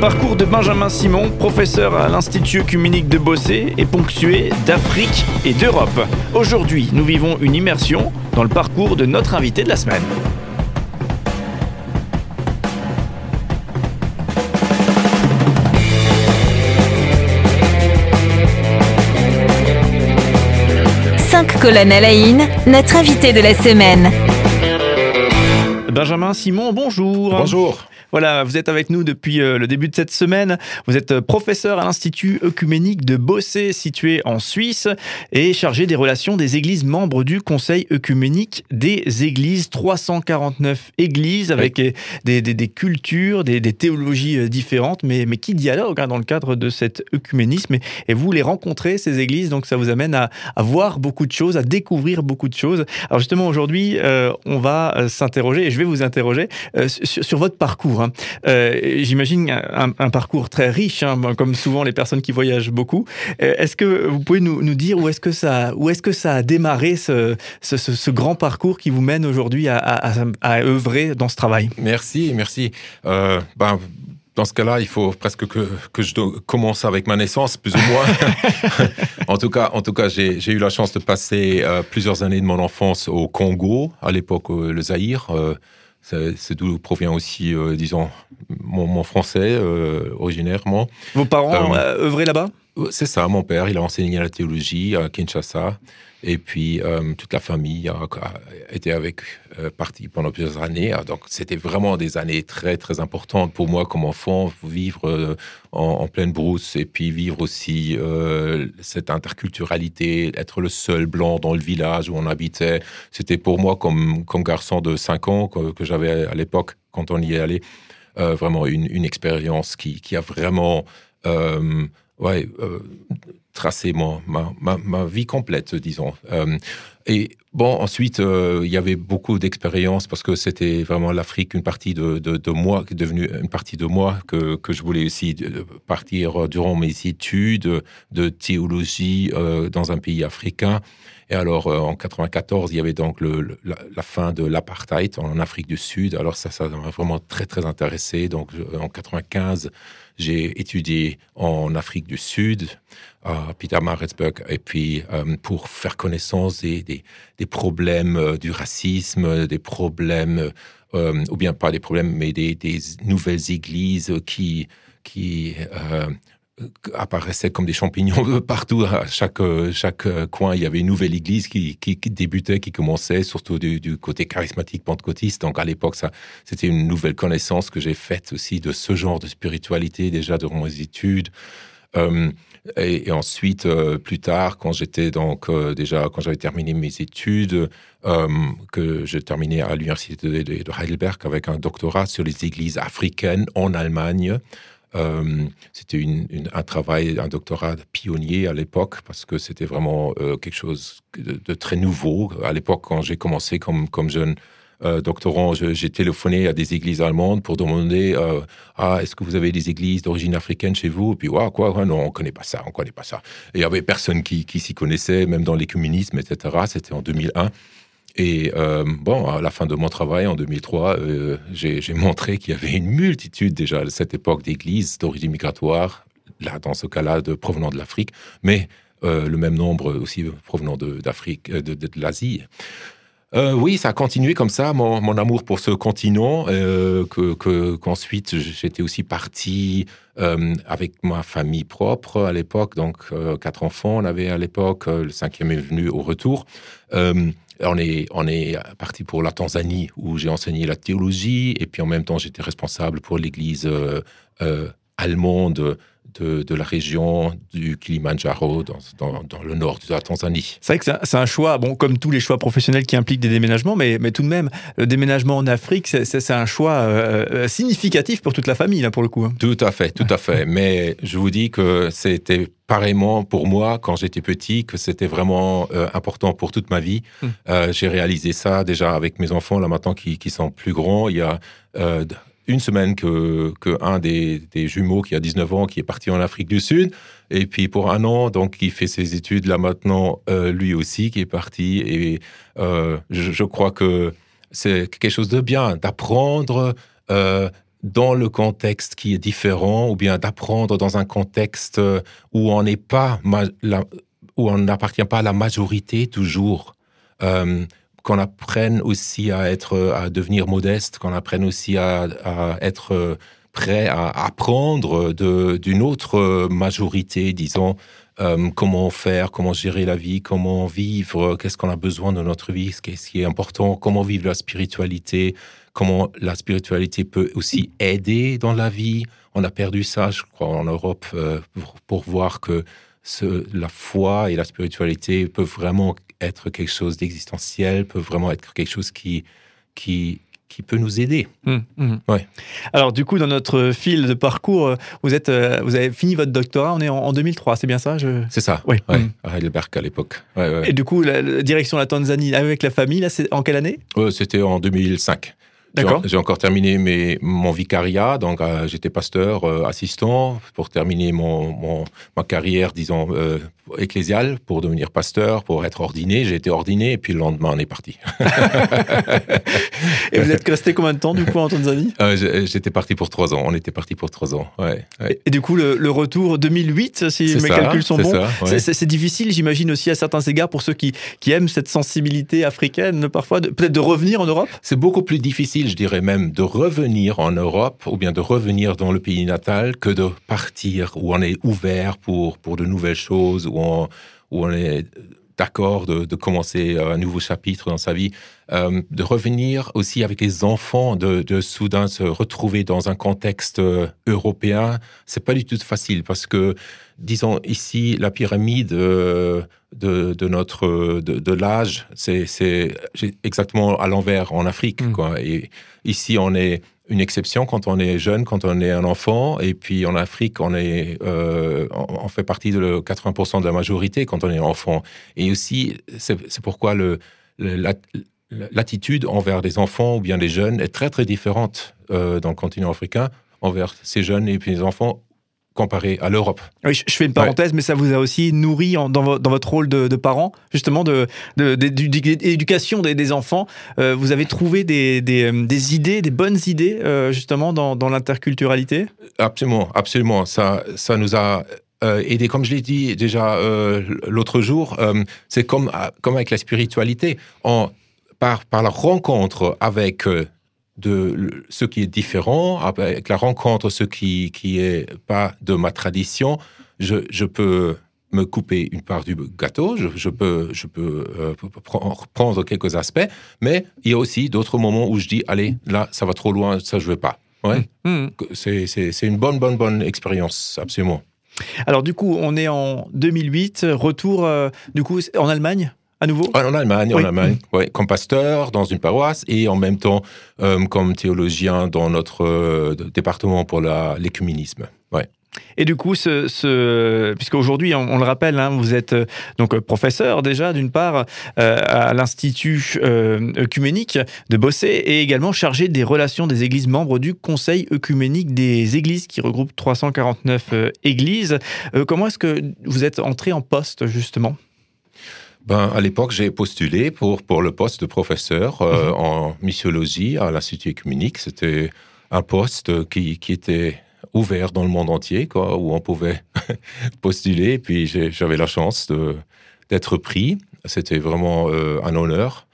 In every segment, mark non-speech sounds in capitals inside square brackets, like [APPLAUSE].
parcours de Benjamin Simon, professeur à l'Institut œcuménique de Bossé, est ponctué d'Afrique et d'Europe. Aujourd'hui, nous vivons une immersion dans le parcours de notre invité de la semaine. Cinq colonnes à la in, notre invité de la semaine. Benjamin Simon, bonjour. Bonjour. Voilà, vous êtes avec nous depuis euh, le début de cette semaine. Vous êtes euh, professeur à l'Institut œcuménique de Bossé, situé en Suisse, et chargé des relations des églises membres du Conseil œcuménique des églises. 349 églises avec euh, des, des- des cultures, des, des théologies différentes, mais, mais qui dialoguent hein, dans le cadre de cet œcuménisme. Et, et vous les rencontrez, ces églises, donc ça vous amène à, à voir beaucoup de choses, à découvrir beaucoup de choses. Alors justement, aujourd'hui, euh, on va s'interroger, et je vais vous interroger euh, sur, sur votre parcours. Hein. Euh, J'imagine un, un parcours très riche, hein, comme souvent les personnes qui voyagent beaucoup. Euh, est-ce que vous pouvez nous, nous dire où est-ce que ça, où est-ce que ça a démarré ce, ce, ce- ce grand parcours qui vous mène aujourd'hui à, à, à- à œuvrer dans ce travail? Merci, merci. Euh, ben, dans ce cas-là, il faut presque que, que je commence avec ma naissance, plus ou moins. [LAUGHS] en tout cas, en tout cas j'ai j'ai eu la chance de passer euh, plusieurs années de mon enfance au Congo, à l'époque euh, le Zaïre. Euh, c'est d'où provient aussi, euh, disons, mon, mon français, euh, originairement. Vos parents euh, œuvraient là-bas? C'est ça, mon père, il a enseigné la théologie à Kinshasa. Et puis, euh, toute la famille a, été avec, euh, partie pendant plusieurs années. Ah, Donc, c'était vraiment des années très, très importantes pour moi comme enfant, vivre euh, en, pleine brousse et puis vivre aussi euh, cette interculturalité, être le seul blanc dans le village où on habitait. C'était pour moi, comme, comme garçon de 5 ans que, que j'avais à l'époque, quand on y est allé, vraiment une, une expérience qui, qui a vraiment... ouais, euh, tracé mon- ma, ma, ma vie complète, disons. Euh, et bon, ensuite, euh, il y avait beaucoup d'expériences parce que c'était vraiment l'Afrique, une partie de, de, de moi, qui est devenue une partie de moi que, que je voulais aussi partir durant mes études de théologie dans un pays africain. Et alors, en 94, il y avait donc la, fin de l'apartheid en Afrique du Sud. Alors ça, ça m'a vraiment très, très intéressé. Donc, en 95, j'ai étudié en Afrique du Sud, à Pietermaritzburg, et puis euh, pour faire connaissance des, des, problèmes euh, du racisme, des problèmes, euh, ou bien pas des problèmes, mais des, des nouvelles églises qui, qui apparaissaient comme des champignons [LAUGHS] partout. À chaque, euh, chaque euh, coin, il y avait une nouvelle église qui, qui, débutait, qui commençait, surtout du, côté charismatique pentecôtiste. Donc à l'époque, ça, c'était une nouvelle connaissance que j'ai faite aussi de ce genre de spiritualité déjà durant mes études. Euh, et, ensuite, euh, plus tard, quand j'étais donc euh, déjà, quand j'avais terminé mes études, euh, que j'ai terminé à l'université de, de- de Heidelberg avec un doctorat sur les églises africaines en Allemagne. Euh, c'était un travail, un doctorat pionnier à l'époque parce que c'était vraiment euh, quelque chose de, très nouveau. À l'époque, quand j'ai commencé comme, jeune euh, doctorant, j'ai téléphoné à des églises allemandes pour demander Ah, est-ce que vous avez des églises d'origine africaine chez vous? Et puis, ouais, quoi, non, on connaît pas ça, on connaît pas ça. Et il y avait personne qui, s'y connaissait, même dans l'écuménisme, etc. C'était en 2001. Et euh, bon, à la fin de mon travail en 2003, euh, j'ai montré qu'il y avait une multitude déjà à cette époque d'églises d'origine migratoire, là dans ce cas-là de provenant de l'Afrique, mais euh, le même nombre aussi provenant d'Afrique, de l'Asie. Euh, oui, ça a continué comme ça, mon, amour pour ce continent, euh, que que- qu'ensuite j'étais aussi parti euh, avec ma famille propre à l'époque, donc euh, quatre enfants on avait à l'époque, le cinquième est venu au retour. On est, on est parti pour la Tanzanie où j'ai enseigné la théologie et puis en même temps j'étais responsable pour l'église allemande de, de la région du Kilimanjaro dans, dans, dans le nord de la Tanzanie. C'est vrai que c'est un- choix, bon, comme tous les choix professionnels qui impliquent des déménagements, mais, mais tout de même, le déménagement en Afrique, c'est- un choix euh, euh, significatif pour toute la famille, là, pour le coup. hein. Tout à fait, tout à fait. [LAUGHS] Mais je vous dis que c'était pareillement pour moi quand j'étais petit, que c'était vraiment euh, important pour toute ma vie. Mm. Euh, J'ai réalisé ça déjà avec mes enfants là maintenant qui, qui sont plus grands. Il y a une semaine que, que un des, jumeaux qui a 19 ans qui est parti en Afrique du Sud et puis pour un an donc il fait ses études là maintenant euh, lui aussi qui est parti et euh, je, crois que c'est quelque chose de bien d'apprendre euh, dans le contexte qui est différent, ou bien d'apprendre dans un contexte où on n'est pas, où on n'appartient pas à la majorité toujours. Qu'on apprenne aussi à être, à devenir modeste, qu'on apprenne aussi à, être prêt à apprendre d'une autre majorité, disons, euh, comment faire, comment gérer la vie, comment vivre, qu'est-ce qu'on a besoin de notre vie, qu'est-ce qui est important, comment vivre la spiritualité, comment la spiritualité peut aussi aider dans la vie. On a perdu ça, je crois, en Europe, euh, pour, voir que la foi et la spiritualité peuvent vraiment être quelque chose d'existentiel, peuvent vraiment être quelque chose qui, qui, qui peut nous aider. Hum, hum. Ouais. Alors du coup, dans notre fil de parcours, euh, vous, êtes, euh, vous avez fini votre doctorat, on est en, 2003, c'est bien ça je... C'est ça, oui. Hum. à Heidelberg à l'époque. Et du coup, la, direction de la Tanzanie avec la famille, là, c'est en quelle année? C'était en 2005. D'accord. J'ai encore terminé mes, mon vicariat, donc euh, j'étais pasteur assistant pour terminer mon, mon, ma carrière, disons, ecclésial pour devenir pasteur, pour être ordiné. J'ai été ordiné et puis le lendemain, on est parti. [LAUGHS] et vous êtes resté combien de temps du coup en Tanzanie? Euh, J'étais parti pour trois ans. On était parti pour trois ans. Ouais, Et, du coup, le, retour 2008, si mes calculs sont bons, c'est difficile, j'imagine aussi à certains égards pour ceux qui, qui aiment cette sensibilité africaine, parfois peut-être de revenir en Europe? C'est beaucoup plus difficile, je dirais même, de revenir en Europe ou bien de revenir dans le pays natal que de partir où on est ouvert pour pour de nouvelles choses où on, est d'accord de, commencer un nouveau chapitre dans sa vie, euh, de revenir aussi avec les enfants, de, soudain se retrouver dans un contexte euh, européen, c'est pas du tout facile parce que, disons ici, la pyramide euh, de, notre de, l'âge, c'est exactement à l'envers en Afrique, mmh. quoi. Et ici, on est une exception quand on est jeune, quand on est un enfant, et puis en Afrique, on, est, euh, on fait partie de 80% de la majorité quand on est enfant. Et aussi, c'est pourquoi le, l'attitude envers les enfants ou bien les jeunes est très très différente euh, dans le continent africain envers ces jeunes et puis les enfants comparé à l'Europe. Oui, je fais une parenthèse, mais ça vous a aussi nourri dans, votre rôle de, parent, justement, d'éducation de, des, enfants. Euh, vous avez trouvé des, des, idées, des bonnes idées, euh, justement, dans, l'interculturalité? Absolument, absolument. Ça, ça nous a euh, aidé, comme je l'ai dit déjà l'autre jour, c'est comme, comme avec la spiritualité. Par la rencontre avec de ce qui est différent, avec la rencontre, ce qui qui est pas de ma tradition, je, je peux me couper une part du gâteau, je, je peux, je peux euh, prendre quelques aspects, mais il y a aussi d'autres moments où je dis, allez, là, ça va trop loin, ça, je veux pas. Ouais. Mmh. Mmh. C'est une bonne, bonne, bonne expérience, absolument. Alors, du coup, on est en 2008, retour, euh, du coup, en Allemagne? À nouveau? En Allemagne, en Allemagne, ouais, comme pasteur dans une paroisse et en même temps euh, comme théologien dans notre euh, département pour l'écuménisme. Ouais. Et du coup, ce, ce puisqu'aujourd'hui, on, on, le rappelle, hein, vous êtes euh, donc professeur déjà d'une part à l'Institut œcuménique de Bossé et également chargé des relations des églises membres du Conseil œcuménique des églises qui regroupe 349 églises. comment est-ce que vous êtes entré en poste justement? Ben, à l'époque, j'ai postulé pour, pour le poste de professeur euh, mhm. en missiologie à l'Institut écuménique. C'était un poste qui, qui, était ouvert dans le monde entier, quoi, où on pouvait [LAUGHS] postuler. Et puis, j'avais la chance d'être pris. C'était vraiment euh, un honneur.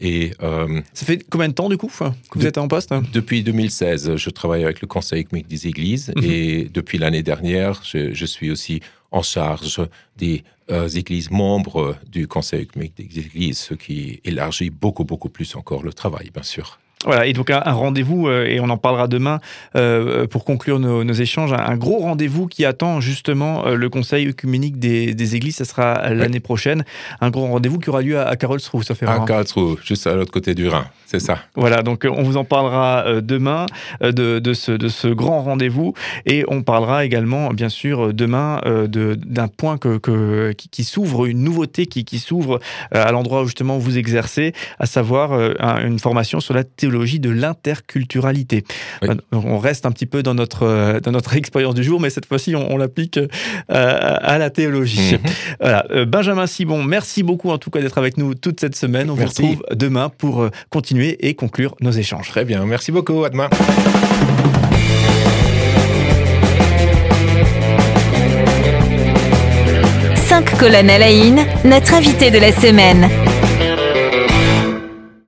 Et, euh, ça fait combien de temps du coup que vous êtes en poste? Depuis 2016, je travaille avec le Conseil écuménique des Églises mhm. et depuis l'année dernière, je, je, suis aussi en charge des euh, églises membres du Conseil écuménique des Églises, ce qui élargit beaucoup, beaucoup plus encore le travail, bien sûr. Voilà, et donc un, rendez-vous, euh, et on en parlera demain euh, pour conclure nos, échanges, un, gros rendez-vous qui attend justement euh, le Conseil œcuménique des, églises, ça sera l'année prochaine. Un gros rendez-vous qui aura lieu à, Karlsruhe, ça fait À Karlsruhe, juste à l'autre côté du Rhin, c'est ça. Voilà, donc on vous en parlera demain de, ce, de ce grand rendez-vous, et on parlera également, bien sûr, demain d'un point que, qui, s'ouvre, une nouveauté qui, qui s'ouvre à l'endroit où justement vous exercez, à savoir une formation sur la théologie de l'interculturalité. Bah, on reste un petit peu dans notre, euh, dans notre [LAUGHS] expérience du jour, mais cette fois-ci, on, l'applique euh, à la théologie. Mhm. Voilà. Euh, Benjamin Simon, merci beaucoup en tout cas d'être avec nous toute cette semaine. On merci. vous retrouve demain pour continuer et conclure nos échanges. Très bien, merci beaucoup. À demain. Cinq colonnes à la in, notre invité de la semaine.